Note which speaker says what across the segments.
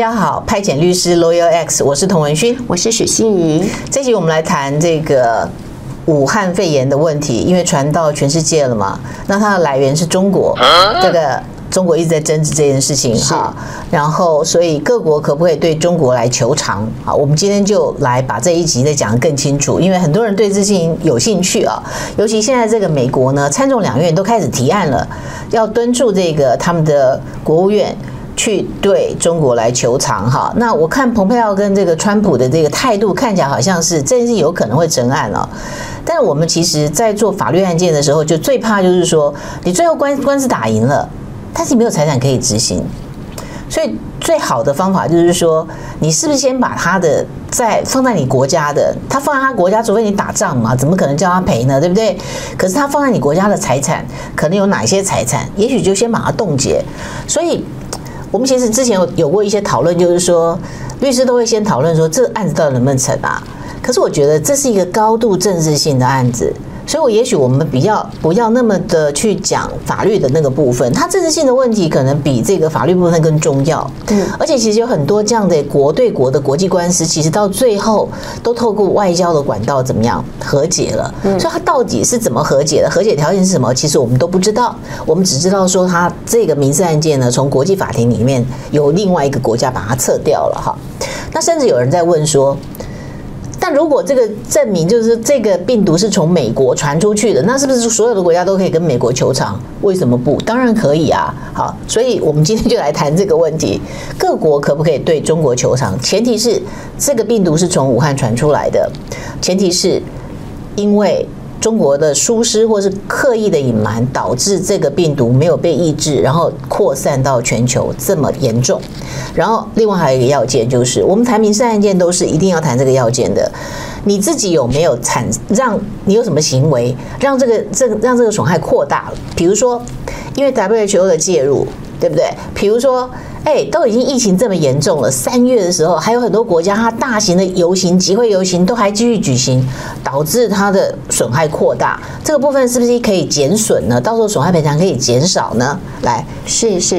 Speaker 1: 大家好，派遣律师 Lawyer X，我是童文勋，
Speaker 2: 我是许欣怡。
Speaker 1: 这集我们来谈这个武汉肺炎的问题，因为传到全世界了嘛，那它的来源是中国，这个中国一直在争执这件事情哈，然后所以各国可不可以对中国来求偿？啊，我们今天就来把这一集再讲得更清楚，因为很多人对这事情有兴趣啊，尤其现在这个美国呢，参众两院都开始提案了，要敦促这个他们的国务院。去对中国来求偿哈，那我看蓬佩奥跟这个川普的这个态度看起来好像是这件事有可能会成案了，但是我们其实在做法律案件的时候，就最怕就是说你最后官官司打赢了，但是没有财产可以执行，所以最好的方法就是说，你是不是先把他的在放在你国家的，他放在他国家，除非你打仗嘛，怎么可能叫他赔呢？对不对？可是他放在你国家的财产，可能有哪些财产，也许就先把它冻结，所以。我们其实之前有有过一些讨论，就是说律师都会先讨论说这个案子到底能不能成啊？可是我觉得这是一个高度政治性的案子。所以，我也许我们比较不要那么的去讲法律的那个部分，它政治性的问题可能比这个法律部分更重要。嗯，而且其实有很多这样的国对国的国际官司，其实到最后都透过外交的管道怎么样和解了。嗯，所以它到底是怎么和解的？和解条件是什么？其实我们都不知道。我们只知道说，它这个民事案件呢，从国际法庭里面有另外一个国家把它撤掉了哈。那甚至有人在问说。如果这个证明就是这个病毒是从美国传出去的，那是不是所有的国家都可以跟美国求偿？为什么不？当然可以啊！好，所以我们今天就来谈这个问题：各国可不可以对中国求偿？前提是这个病毒是从武汉传出来的，前提是因为。中国的疏失或是刻意的隐瞒，导致这个病毒没有被抑制，然后扩散到全球这么严重。然后另外还有一个要件，就是我们谈民事案件都是一定要谈这个要件的。你自己有没有产让你有什么行为让这个这个让这个损害扩大了？比如说，因为 WHO 的介入，对不对？比如说。哎，都已经疫情这么严重了，三月的时候还有很多国家，它大型的游行、集会游行都还继续举行，导致它的损害扩大。这个部分是不是可以减损呢？到时候损害赔偿可以减少呢？来，
Speaker 2: 是是，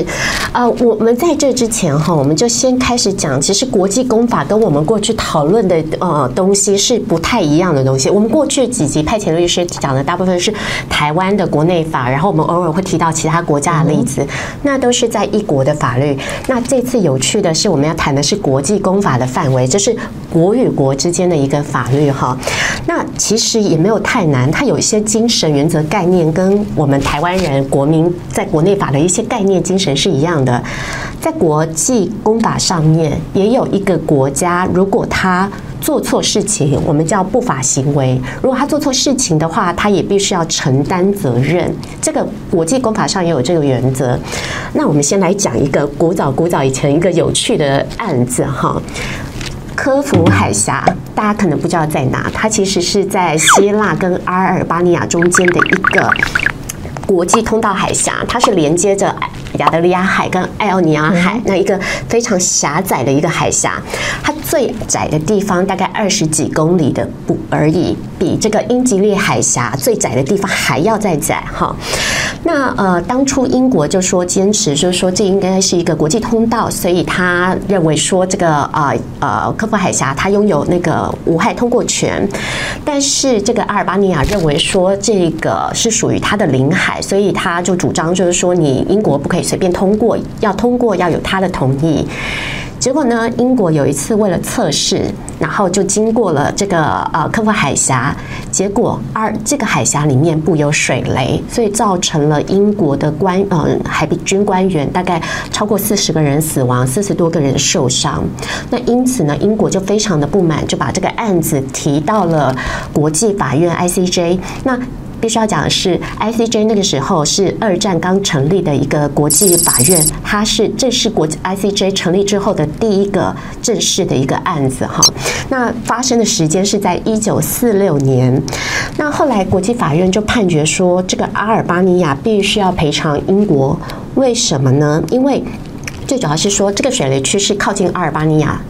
Speaker 2: 啊、呃，我们在这之前哈，我们就先开始讲，其实国际公法跟我们过去讨论的呃东西是不太一样的东西。我们过去几集派遣律师讲的大部分是台湾的国内法，然后我们偶尔会提到其他国家的例子，嗯、那都是在一国的法律。那这次有趣的是，我们要谈的是国际公法的范围，就是国与国之间的一个法律哈。那其实也没有太难，它有一些精神原则概念，跟我们台湾人国民在国内法的一些概念精神是一样的。在国际公法上面，也有一个国家，如果它做错事情，我们叫不法行为。如果他做错事情的话，他也必须要承担责任。这个国际公法上也有这个原则。那我们先来讲一个古早古早以前一个有趣的案子哈。科孚海峡，大家可能不知道在哪，它其实是在希腊跟阿尔巴尼亚中间的一个国际通道海峡，它是连接着。亚得里亚海跟爱奥尼亚海，那一个非常狭窄的一个海峡，它最窄的地方大概二十几公里的不而已，比这个英吉利海峡最窄的地方还要再窄哈。那呃，当初英国就说坚持，就是说这应该是一个国际通道，所以他认为说这个呃呃科孚海峡它拥有那个无害通过权，但是这个阿尔巴尼亚认为说这个是属于他的领海，所以他就主张就是说你英国不可以。随便通过，要通过要有他的同意。结果呢，英国有一次为了测试，然后就经过了这个呃科夫海峡，结果二这个海峡里面布有水雷，所以造成了英国的官呃海军官员大概超过四十个人死亡，四十多个人受伤。那因此呢，英国就非常的不满，就把这个案子提到了国际法院 ICJ。那必须要讲的是，ICJ 那个时候是二战刚成立的一个国际法院，它是这是国际 ICJ 成立之后的第一个正式的一个案子哈。那发生的时间是在一九四六年。那后来国际法院就判决说，这个阿尔巴尼亚必须要赔偿英国，为什么呢？因为最主要是说这个水雷区是靠近阿尔巴尼亚，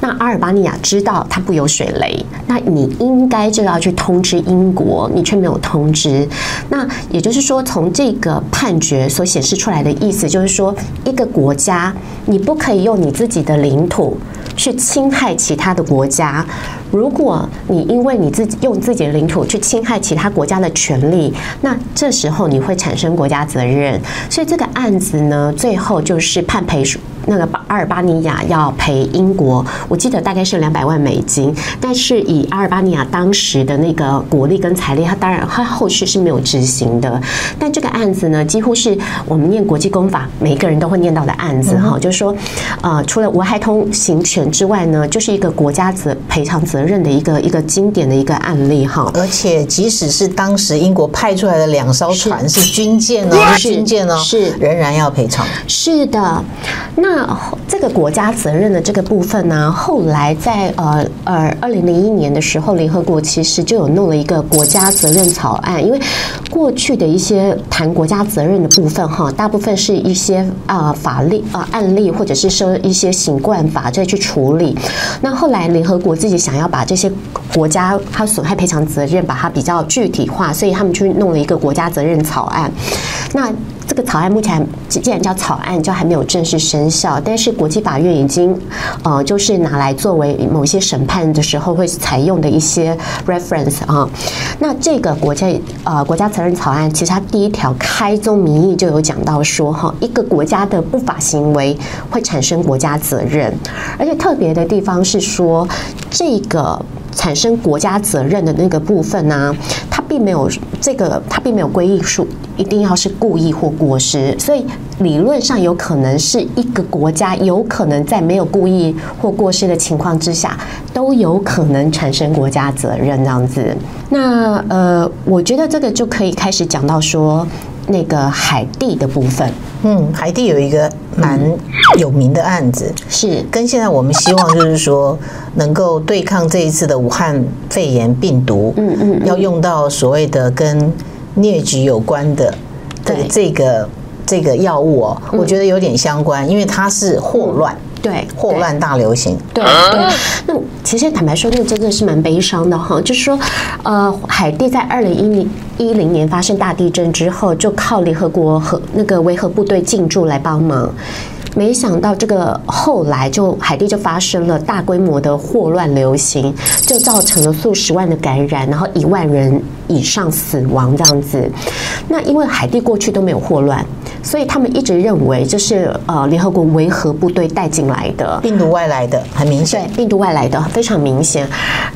Speaker 2: 那阿尔巴尼亚知道它不有水雷，那你应该就要去通知英国，你却没有通知。那也就是说，从这个判决所显示出来的意思，就是说一个国家你不可以用你自己的领土去侵害其他的国家。如果你因为你自己用自己的领土去侵害其他国家的权利，那这时候你会产生国家责任。所以这个案子呢，最后就是判赔那个阿尔巴尼亚要赔英国，我记得大概是两百万美金。但是以阿尔巴尼亚当时的那个国力跟财力，他当然他后续是没有执行的。但这个案子呢，几乎是我们念国际公法每一个人都会念到的案子哈，就是说，呃，除了无害通行权之外呢，就是一个国家责赔偿责。责任的一个一个经典的一个案例哈，
Speaker 1: 而且即使是当时英国派出来的两艘船是军舰哦，是军舰哦，是仍然要赔偿。
Speaker 2: 是的，那那这个国家责任的这个部分呢，后来在呃呃二零零一年的时候，联合国其实就有弄了一个国家责任草案，因为过去的一些谈国家责任的部分哈，大部分是一些啊法律啊案例或者是说一些行惯法再去处理，那后来联合国自己想要。把这些国家它损害赔偿责任，把它比较具体化，所以他们去弄了一个国家责任草案。那这个草案目前既然叫草案，就还没有正式生效。但是国际法院已经呃，就是拿来作为某些审判的时候会采用的一些 reference 啊。那这个国家呃国家责任草案，其实它第一条开宗明义就有讲到说哈，一个国家的不法行为会产生国家责任，而且特别的地方是说这个。产生国家责任的那个部分呢、它并没有这个，它并没有规定说一定要是故意或过失，所以理论上有可能是一个国家有可能在没有故意或过失的情况之下，都有可能产生国家责任这样子。那呃，我觉得这个就可以开始讲到说那个海地的部分。
Speaker 1: 嗯，海地有一个蛮有名的案子，
Speaker 2: 是。
Speaker 1: 跟现在我们希望就是说能够对抗这一次的武汉肺炎病毒，嗯嗯，要用到所谓的跟疟疾有关的的这个这个药物哦，我觉得有点相关，因为它是霍乱。
Speaker 2: 对，
Speaker 1: 霍乱大流行。
Speaker 2: 对对，那其实坦白说，那真的是蛮悲伤的哈。就是说，呃，海地在二零一零一零年发生大地震之后，就靠联合国和那个维和部队进驻来帮忙。没想到这个后来就海地就发生了大规模的霍乱流行，就造成了数十万的感染，然后一万人以上死亡这样子。那因为海地过去都没有霍乱，所以他们一直认为这是呃联合国维和部队带进来的
Speaker 1: 病毒外来的，很明显，
Speaker 2: 对，病毒外来的非常明显。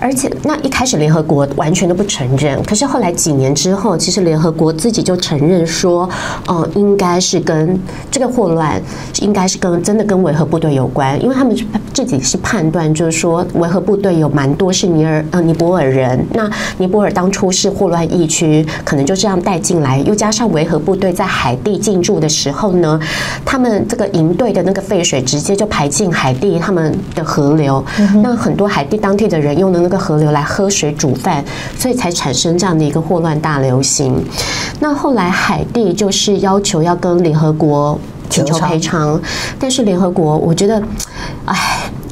Speaker 2: 而且那一开始联合国完全都不承认，可是后来几年之后，其实联合国自己就承认说，呃，应该是跟这个霍乱应该。是跟真的跟维和部队有关，因为他们自己是判断，就是说维和部队有蛮多是尼尔呃尼泊尔人，那尼泊尔当初是霍乱疫区，可能就这样带进来，又加上维和部队在海地进驻的时候呢，他们这个营队的那个废水直接就排进海地他们的河流，嗯、那很多海地当地的人用的那个河流来喝水煮饭，所以才产生这样的一个霍乱大流行。那后来海地就是要求要跟联合国。请求赔偿，但是联合国，我觉得，哎，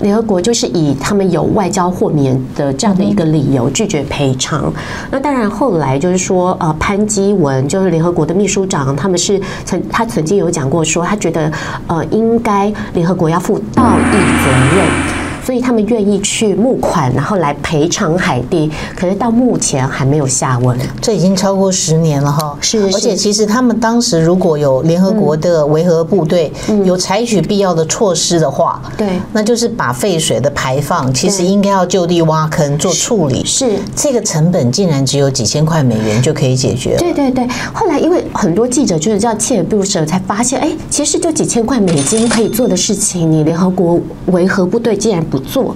Speaker 2: 联合国就是以他们有外交豁免的这样的一个理由拒绝赔偿。那当然，后来就是说，呃，潘基文就是联合国的秘书长，他们是曾他曾经有讲过说，他觉得，呃，应该联合国要负道义责任。所以他们愿意去募款，然后来赔偿海地，可是到目前还没有下文。
Speaker 1: 这已经超过十年了哈。
Speaker 2: 是，
Speaker 1: 而且其实他们当时如果有联合国的维和部队有采取必要的措施的话，
Speaker 2: 对，
Speaker 1: 那就是把废水的排放，其实应该要就地挖坑做处理。
Speaker 2: 是，
Speaker 1: 这个成本竟然只有几千块美元就可以解决。
Speaker 2: 对对对。后来因为很多记者就是这样锲而不舍，才发现，哎，其实就几千块美金可以做的事情，你联合国维和部队竟然不做，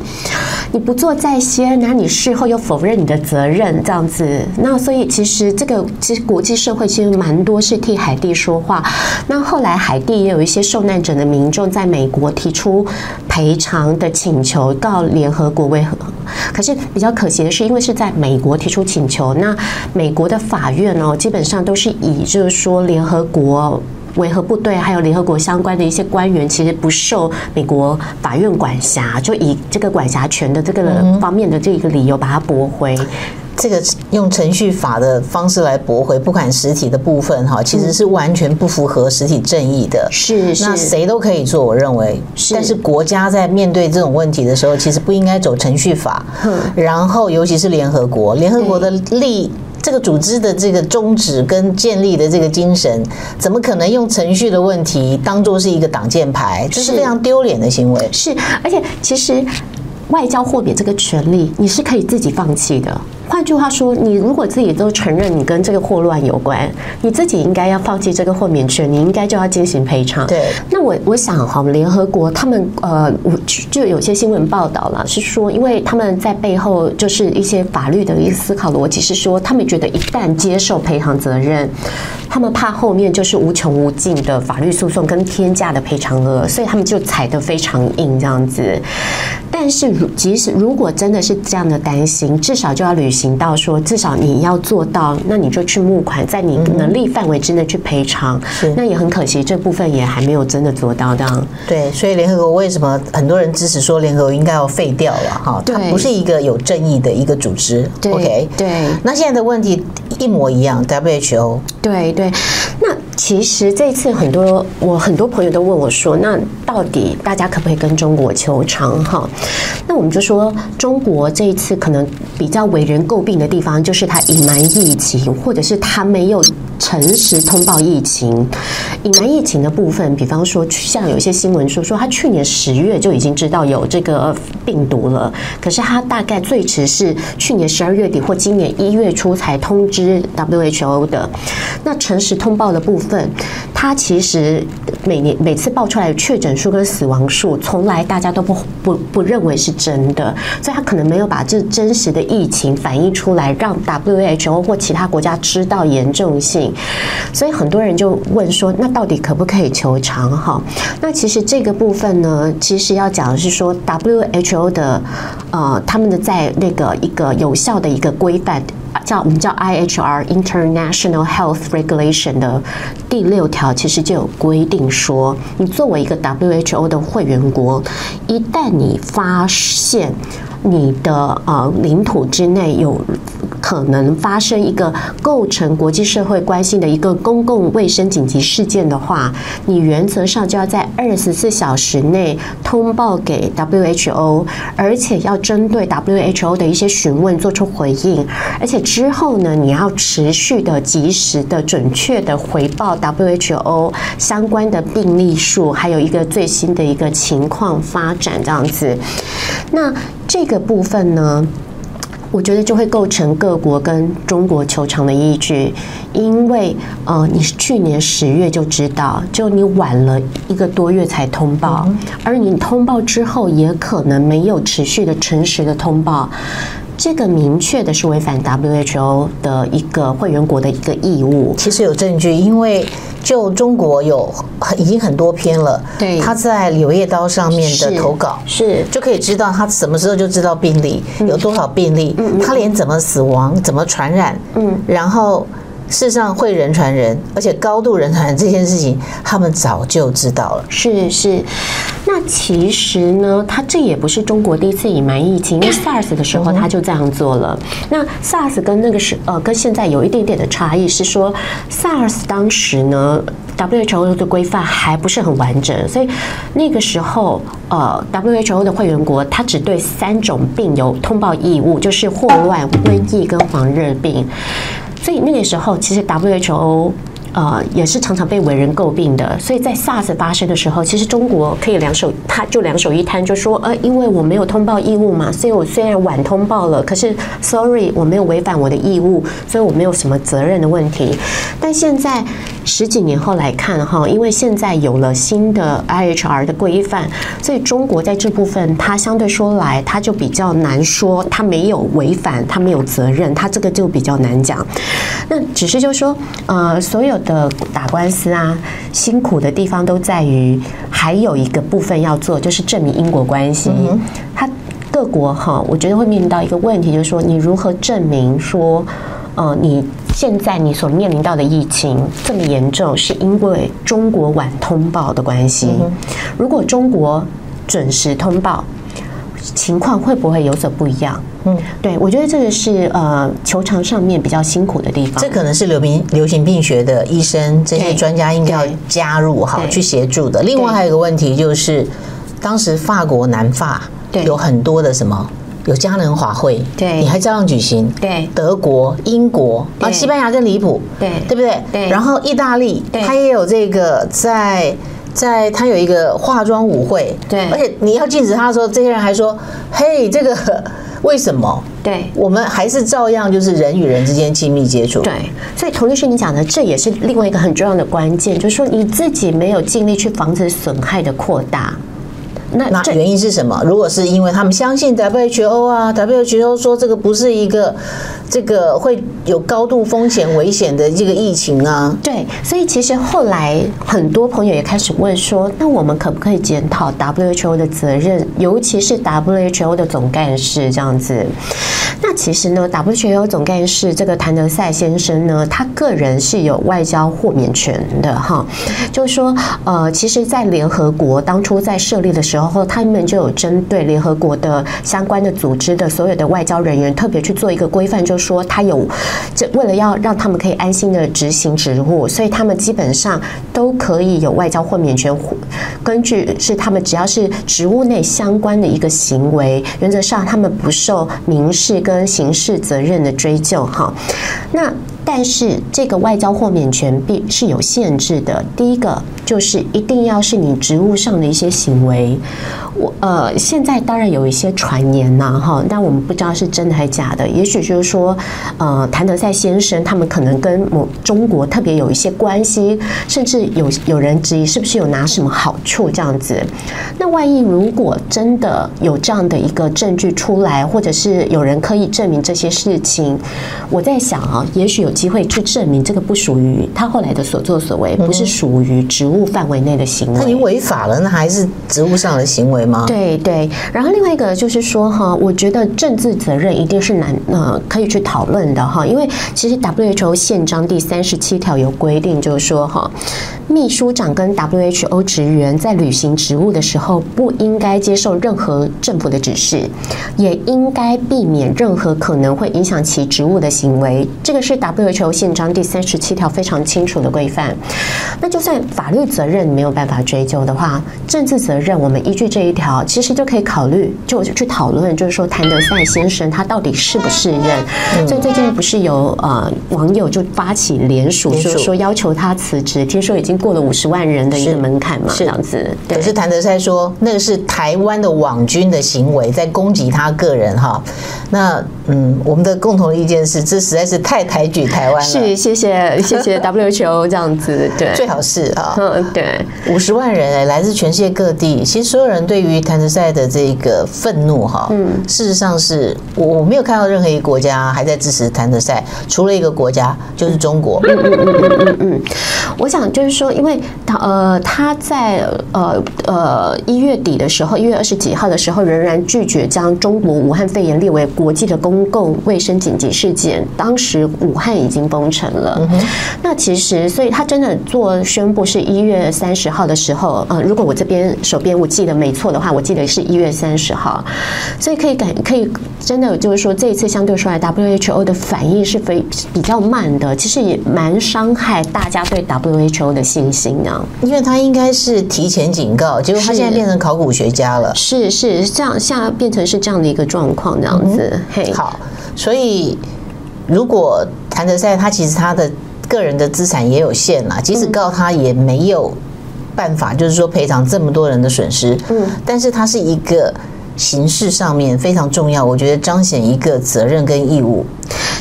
Speaker 2: 你不做在先，那你事后又否认你的责任，这样子，那所以其实这个其实国际社会其实蛮多是替海地说话。那后来海地也有一些受难者的民众在美国提出赔偿的请求，告联合国为何。可是比较可惜的是，因为是在美国提出请求，那美国的法院哦，基本上都是以就是说联合国。维和部队还有联合国相关的一些官员，其实不受美国法院管辖，就以这个管辖权的这个方面的这个理由把它驳回。
Speaker 1: 这个用程序法的方式来驳回不管实体的部分，哈，其实是完全不符合实体正义的。
Speaker 2: 是，是，
Speaker 1: 那谁都可以做，我认为。是。但是国家在面对这种问题的时候，其实不应该走程序法。嗯。然后，尤其是联合国，联合国的立这个组织的这个宗旨跟建立的这个精神，怎么可能用程序的问题当做是一个挡箭牌？这是非常丢脸的行为。
Speaker 2: 是，而且其实外交豁免这个权利，你是可以自己放弃的。换句话说，你如果自己都承认你跟这个霍乱有关，你自己应该要放弃这个豁免权，你应该就要进行赔偿。
Speaker 1: 对，
Speaker 2: 那我我想哈，联合国他们呃，我就有些新闻报道了，是说，因为他们在背后就是一些法律的一个思考逻辑，是说他们觉得一旦接受赔偿责任，他们怕后面就是无穷无尽的法律诉讼跟天价的赔偿额，所以他们就踩得非常硬这样子。但是，即使如果真的是这样的担心，至少就要履行到说，至少你要做到，那你就去募款，在你能力范围之内去赔偿。是，那也很可惜，这部分也还没有真的做到这样。
Speaker 1: 对，所以联合国为什么很多人支持说联合国应该要废掉了？哈，它不是一个有正义的一个组
Speaker 2: 织。，OK，对。
Speaker 1: 那现在的问题一模一样，WHO。
Speaker 2: 对对，那。其实这次很多我很多朋友都问我说，那到底大家可不可以跟中国求偿？哈，那我们就说，中国这一次可能比较为人诟病的地方，就是他隐瞒疫情，或者是他没有诚实通报疫情。隐瞒疫情的部分，比方说像有一些新闻说，说他去年十月就已经知道有这个病毒了，可是他大概最迟是去年十二月底或今年一月初才通知 WHO 的。那诚实通报的部分。分，他其实每年每次报出来的确诊数跟死亡数，从来大家都不不不认为是真的，所以他可能没有把这真实的疫情反映出来，让 WHO 或其他国家知道严重性。所以很多人就问说，那到底可不可以求偿？哈，那其实这个部分呢，其实要讲的是说，WHO 的呃，他们的在那个一个有效的一个规范。叫我们叫 IHR International Health Regulation 的第六条，其实就有规定说，你作为一个 WHO 的会员国，一旦你发现你的呃领土之内有可能发生一个构成国际社会关系的一个公共卫生紧急事件的话，你原则上就要在二十四小时内通报给 WHO，而且要针对 WHO 的一些询问做出回应，而且之后呢，你要持续的、及时的、准确的回报 WHO 相关的病例数，还有一个最新的一个情况发展这样子。那这个部分呢，我觉得就会构成各国跟中国球场的依据，因为呃，你是去年十月就知道，就你晚了一个多月才通报，而你通报之后也可能没有持续的诚实的通报。这个明确的是违反 WHO 的一个会员国的一个义务。
Speaker 1: 其实有证据，因为就中国有已经很多篇了，对，他在《柳叶刀》上面的投稿
Speaker 2: 是，是
Speaker 1: 就可以知道他什么时候就知道病例有多少病例，嗯，他连怎么死亡、怎么传染，嗯，然后。事实上会人传人，而且高度人传人这件事情，他们早就知道了。
Speaker 2: 是是，那其实呢，他这也不是中国第一次隐瞒疫情，因为 SARS 的时候他就这样做了。那 SARS 跟那个是呃跟现在有一点点的差异，是说 SARS 当时呢 WHO 的规范还不是很完整，所以那个时候呃 WHO 的会员国他只对三种病有通报义务，就是霍乱、瘟疫跟黄热病。所以那个时候，其实 WHO。呃，也是常常被为人诟病的，所以在 SARS 发生的时候，其实中国可以两手，他就两手一摊，就说，呃，因为我没有通报义务嘛，所以我虽然晚通报了，可是 sorry，我没有违反我的义务，所以我没有什么责任的问题。但现在十几年后来看哈，因为现在有了新的 IHR 的规范，所以中国在这部分，它相对说来，它就比较难说，它没有违反，它没有责任，它这个就比较难讲。那只是就说，呃，所有。的打官司啊，辛苦的地方都在于还有一个部分要做，就是证明因果关系。他各国哈，我觉得会面临到一个问题，就是说你如何证明说，呃，你现在你所面临到的疫情这么严重，是因为中国晚通报的关系。如果中国准时通报，情况会不会有所不一样？嗯，对，我觉得这个是呃球场上面比较辛苦的地方。
Speaker 1: 这可能是流行流行病学的医生这些专家应该要加入哈去协助的。另外还有一个问题就是，当时法国南法有很多的什么？有嘉年华会，对，你还照样举行，对，德国、英国啊，西班牙更离谱，对，对不对？对，然后意大利，它也有这个在在他有一个化妆舞会，对，而且你要禁止他的时候，这些人还说，嘿，这个 为什么？对，我们还是照样就是人与人之间亲密接触，对，
Speaker 2: 所以童律师你讲的这也是另外一个很重要的关键，就是说你自己没有尽力去防止损害的扩大。
Speaker 1: 那那原因是什么？如果是因为他们相信 WHO 啊，WHO 说这个不是一个这个会有高度风险危险的这个疫情啊。
Speaker 2: 对，所以其实后来很多朋友也开始问说，那我们可不可以检讨 WHO 的责任，尤其是 WHO 的总干事这样子？那其实呢，WHO 总干事这个谭德赛先生呢，他个人是有外交豁免权的哈，就是说，呃，其实，在联合国当初在设立的时候。他们就有针对联合国的相关的组织的所有的外交人员，特别去做一个规范，就是说他有这为了要让他们可以安心的执行职务，所以他们基本上都可以有外交豁免权。根据是他们只要是职务内相关的一个行为，原则上他们不受民事跟刑事责任的追究。哈，那。但是这个外交豁免权必是有限制的。第一个就是一定要是你职务上的一些行为。我呃，现在当然有一些传言呐，哈，但我们不知道是真的还是假的。也许就是说，呃，谭德赛先生他们可能跟某中国特别有一些关系，甚至有有人质疑是不是有拿什么好处这样子。那万一如果真的有这样的一个证据出来，或者是有人可以证明这些事情，我在想啊，也许有机会去证明这个不属于他后来的所作所为，不是属于职务范围内的行为。
Speaker 1: 他已经违法了，那还是职务上的行为。
Speaker 2: 对对，然后另外一个就是说哈，我觉得政治责任一定是难呃可以去讨论的哈，因为其实 WHO 宪章第三十七条有规定，就是说哈，秘书长跟 WHO 职员在履行职务的时候，不应该接受任何政府的指示，也应该避免任何可能会影响其职务的行为。这个是 WHO 宪章第三十七条非常清楚的规范。那就算法律责任没有办法追究的话，政治责任我们依据这一条其实就可以考虑，就去讨论，就是说谭德赛先生他到底适不适任？嗯、所以最近不是有呃网友就发起联署，就是说要求他辞职。听说已经过了五十万人的一个门槛嘛，这样子。
Speaker 1: 可是谭德塞说那个是台湾的网军的行为，在攻击他个人哈。那嗯，我们的共同的意见是，这实在是太抬举台湾了。
Speaker 2: 是，谢谢 谢谢 WHO 这样子，对，
Speaker 1: 最好是啊，
Speaker 2: 嗯，对，
Speaker 1: 五十万人哎，来自全世界各地，其实所有人对。于谭德赛的这个愤怒，哈，嗯，事实上是我我没有看到任何一个国家还在支持谭德赛，除了一个国家，就是中国。嗯嗯嗯嗯嗯
Speaker 2: 嗯。我想就是说，因为他呃他在呃呃一月底的时候，一月二十几号的时候，仍然拒绝将中国武汉肺炎列为国际的公共卫生紧急事件。当时武汉已经封城了。那其实，所以他真的做宣布是一月三十号的时候，呃，如果我这边手边我记得没错的话，我记得是一月三十号，所以可以感可以真的就是说，这一次相对说来，WHO 的反应是非比较慢的，其实也蛮伤害大家对 WHO 的信心啊。
Speaker 1: 因为他应该是提前警告，结果他现在变成考古学家了，
Speaker 2: 是是这样，现在变成是这样的一个状况，这样子。嘿，
Speaker 1: 好，所以如果谭德赛他其实他的个人的资产也有限啦，即使告他也没有。办法就是说赔偿这么多人的损失，嗯，但是他是一个形式上面非常重要，我觉得彰显一个责任跟义务。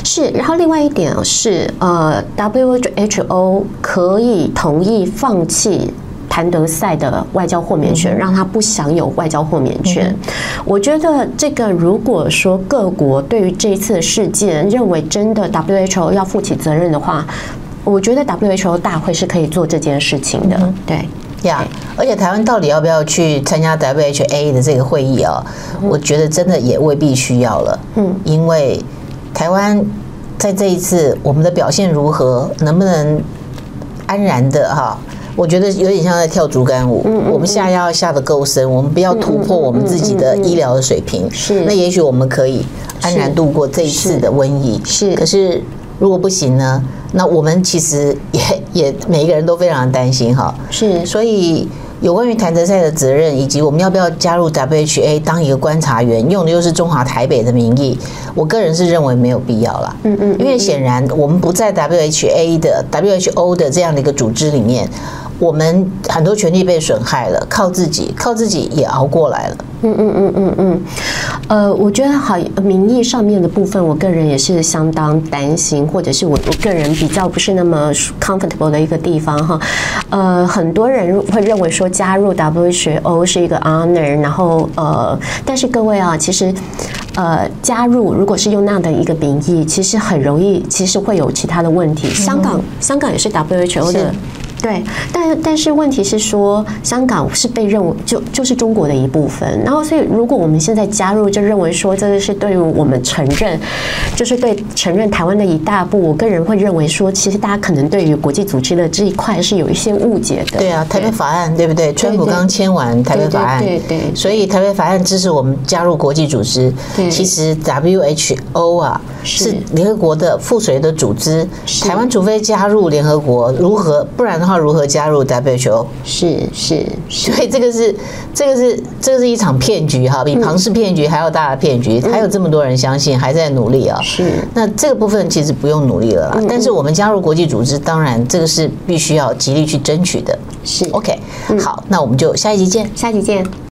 Speaker 2: 是，然后另外一点是，呃，WHO 可以同意放弃谭德赛的外交豁免权，让他不享有外交豁免权。我觉得这个如果说各国对于这次事件认为真的 WHO 要负起责任的话，我觉得 WHO 大会是可以做这件事情的，对。
Speaker 1: 呀，而且台湾到底要不要去参加 WHA 的这个会议啊？我觉得真的也未必需要了。嗯，因为台湾在这一次我们的表现如何，能不能安然的哈？我觉得有点像在跳竹竿舞。嗯，我们下要下的够深，我们不要突破我们自己的医疗的水平。是，那也许我们可以安然度过这一次的瘟疫。是，可是如果不行呢？那我们其实也 也每一个人都非常担心哈。是，所以。有关于谭德赛的责任，以及我们要不要加入 WHA 当一个观察员，用的又是中华台北的名义，我个人是认为没有必要了。嗯嗯，因为显然我们不在 WHA 的 WHO 的这样的一个组织里面。我们很多权利被损害了，靠自己，靠自己也熬过来了。嗯嗯嗯嗯嗯，
Speaker 2: 呃，我觉得好，名义上面的部分，我个人也是相当担心，或者是我我个人比较不是那么 comfortable 的一个地方哈。呃，很多人会认为说加入 WHO 是一个 honor，然后呃，但是各位啊，其实呃，加入如果是用那样的一个名义，其实很容易，其实会有其他的问题。香港，香港也是 WHO 的。对，但但是问题是说，香港是被认为就就是中国的一部分，然后所以如果我们现在加入，就认为说这个是对于我们承认，就是对承认台湾的一大步。我个人会认为说，其实大家可能对于国际组织的这一块是有一些误解的。
Speaker 1: 对啊，台北法案对不对？川普刚签完台北法案，对对，所以台北法案支持我们加入国际组织。对，其实 WHO 啊是联合国的附随的组织，台湾除非加入联合国，如何？不然的话。如何加入 WHO？
Speaker 2: 是是，
Speaker 1: 所以这个是这个是这个是一场骗局哈，比庞氏骗局还要大的骗局，还有这么多人相信，还在努力啊。是，那这个部分其实不用努力了啦。但是我们加入国际组织，当然这个是必须要极力去争取的。是 OK，好，那我们就下一集见，
Speaker 2: 下一集见。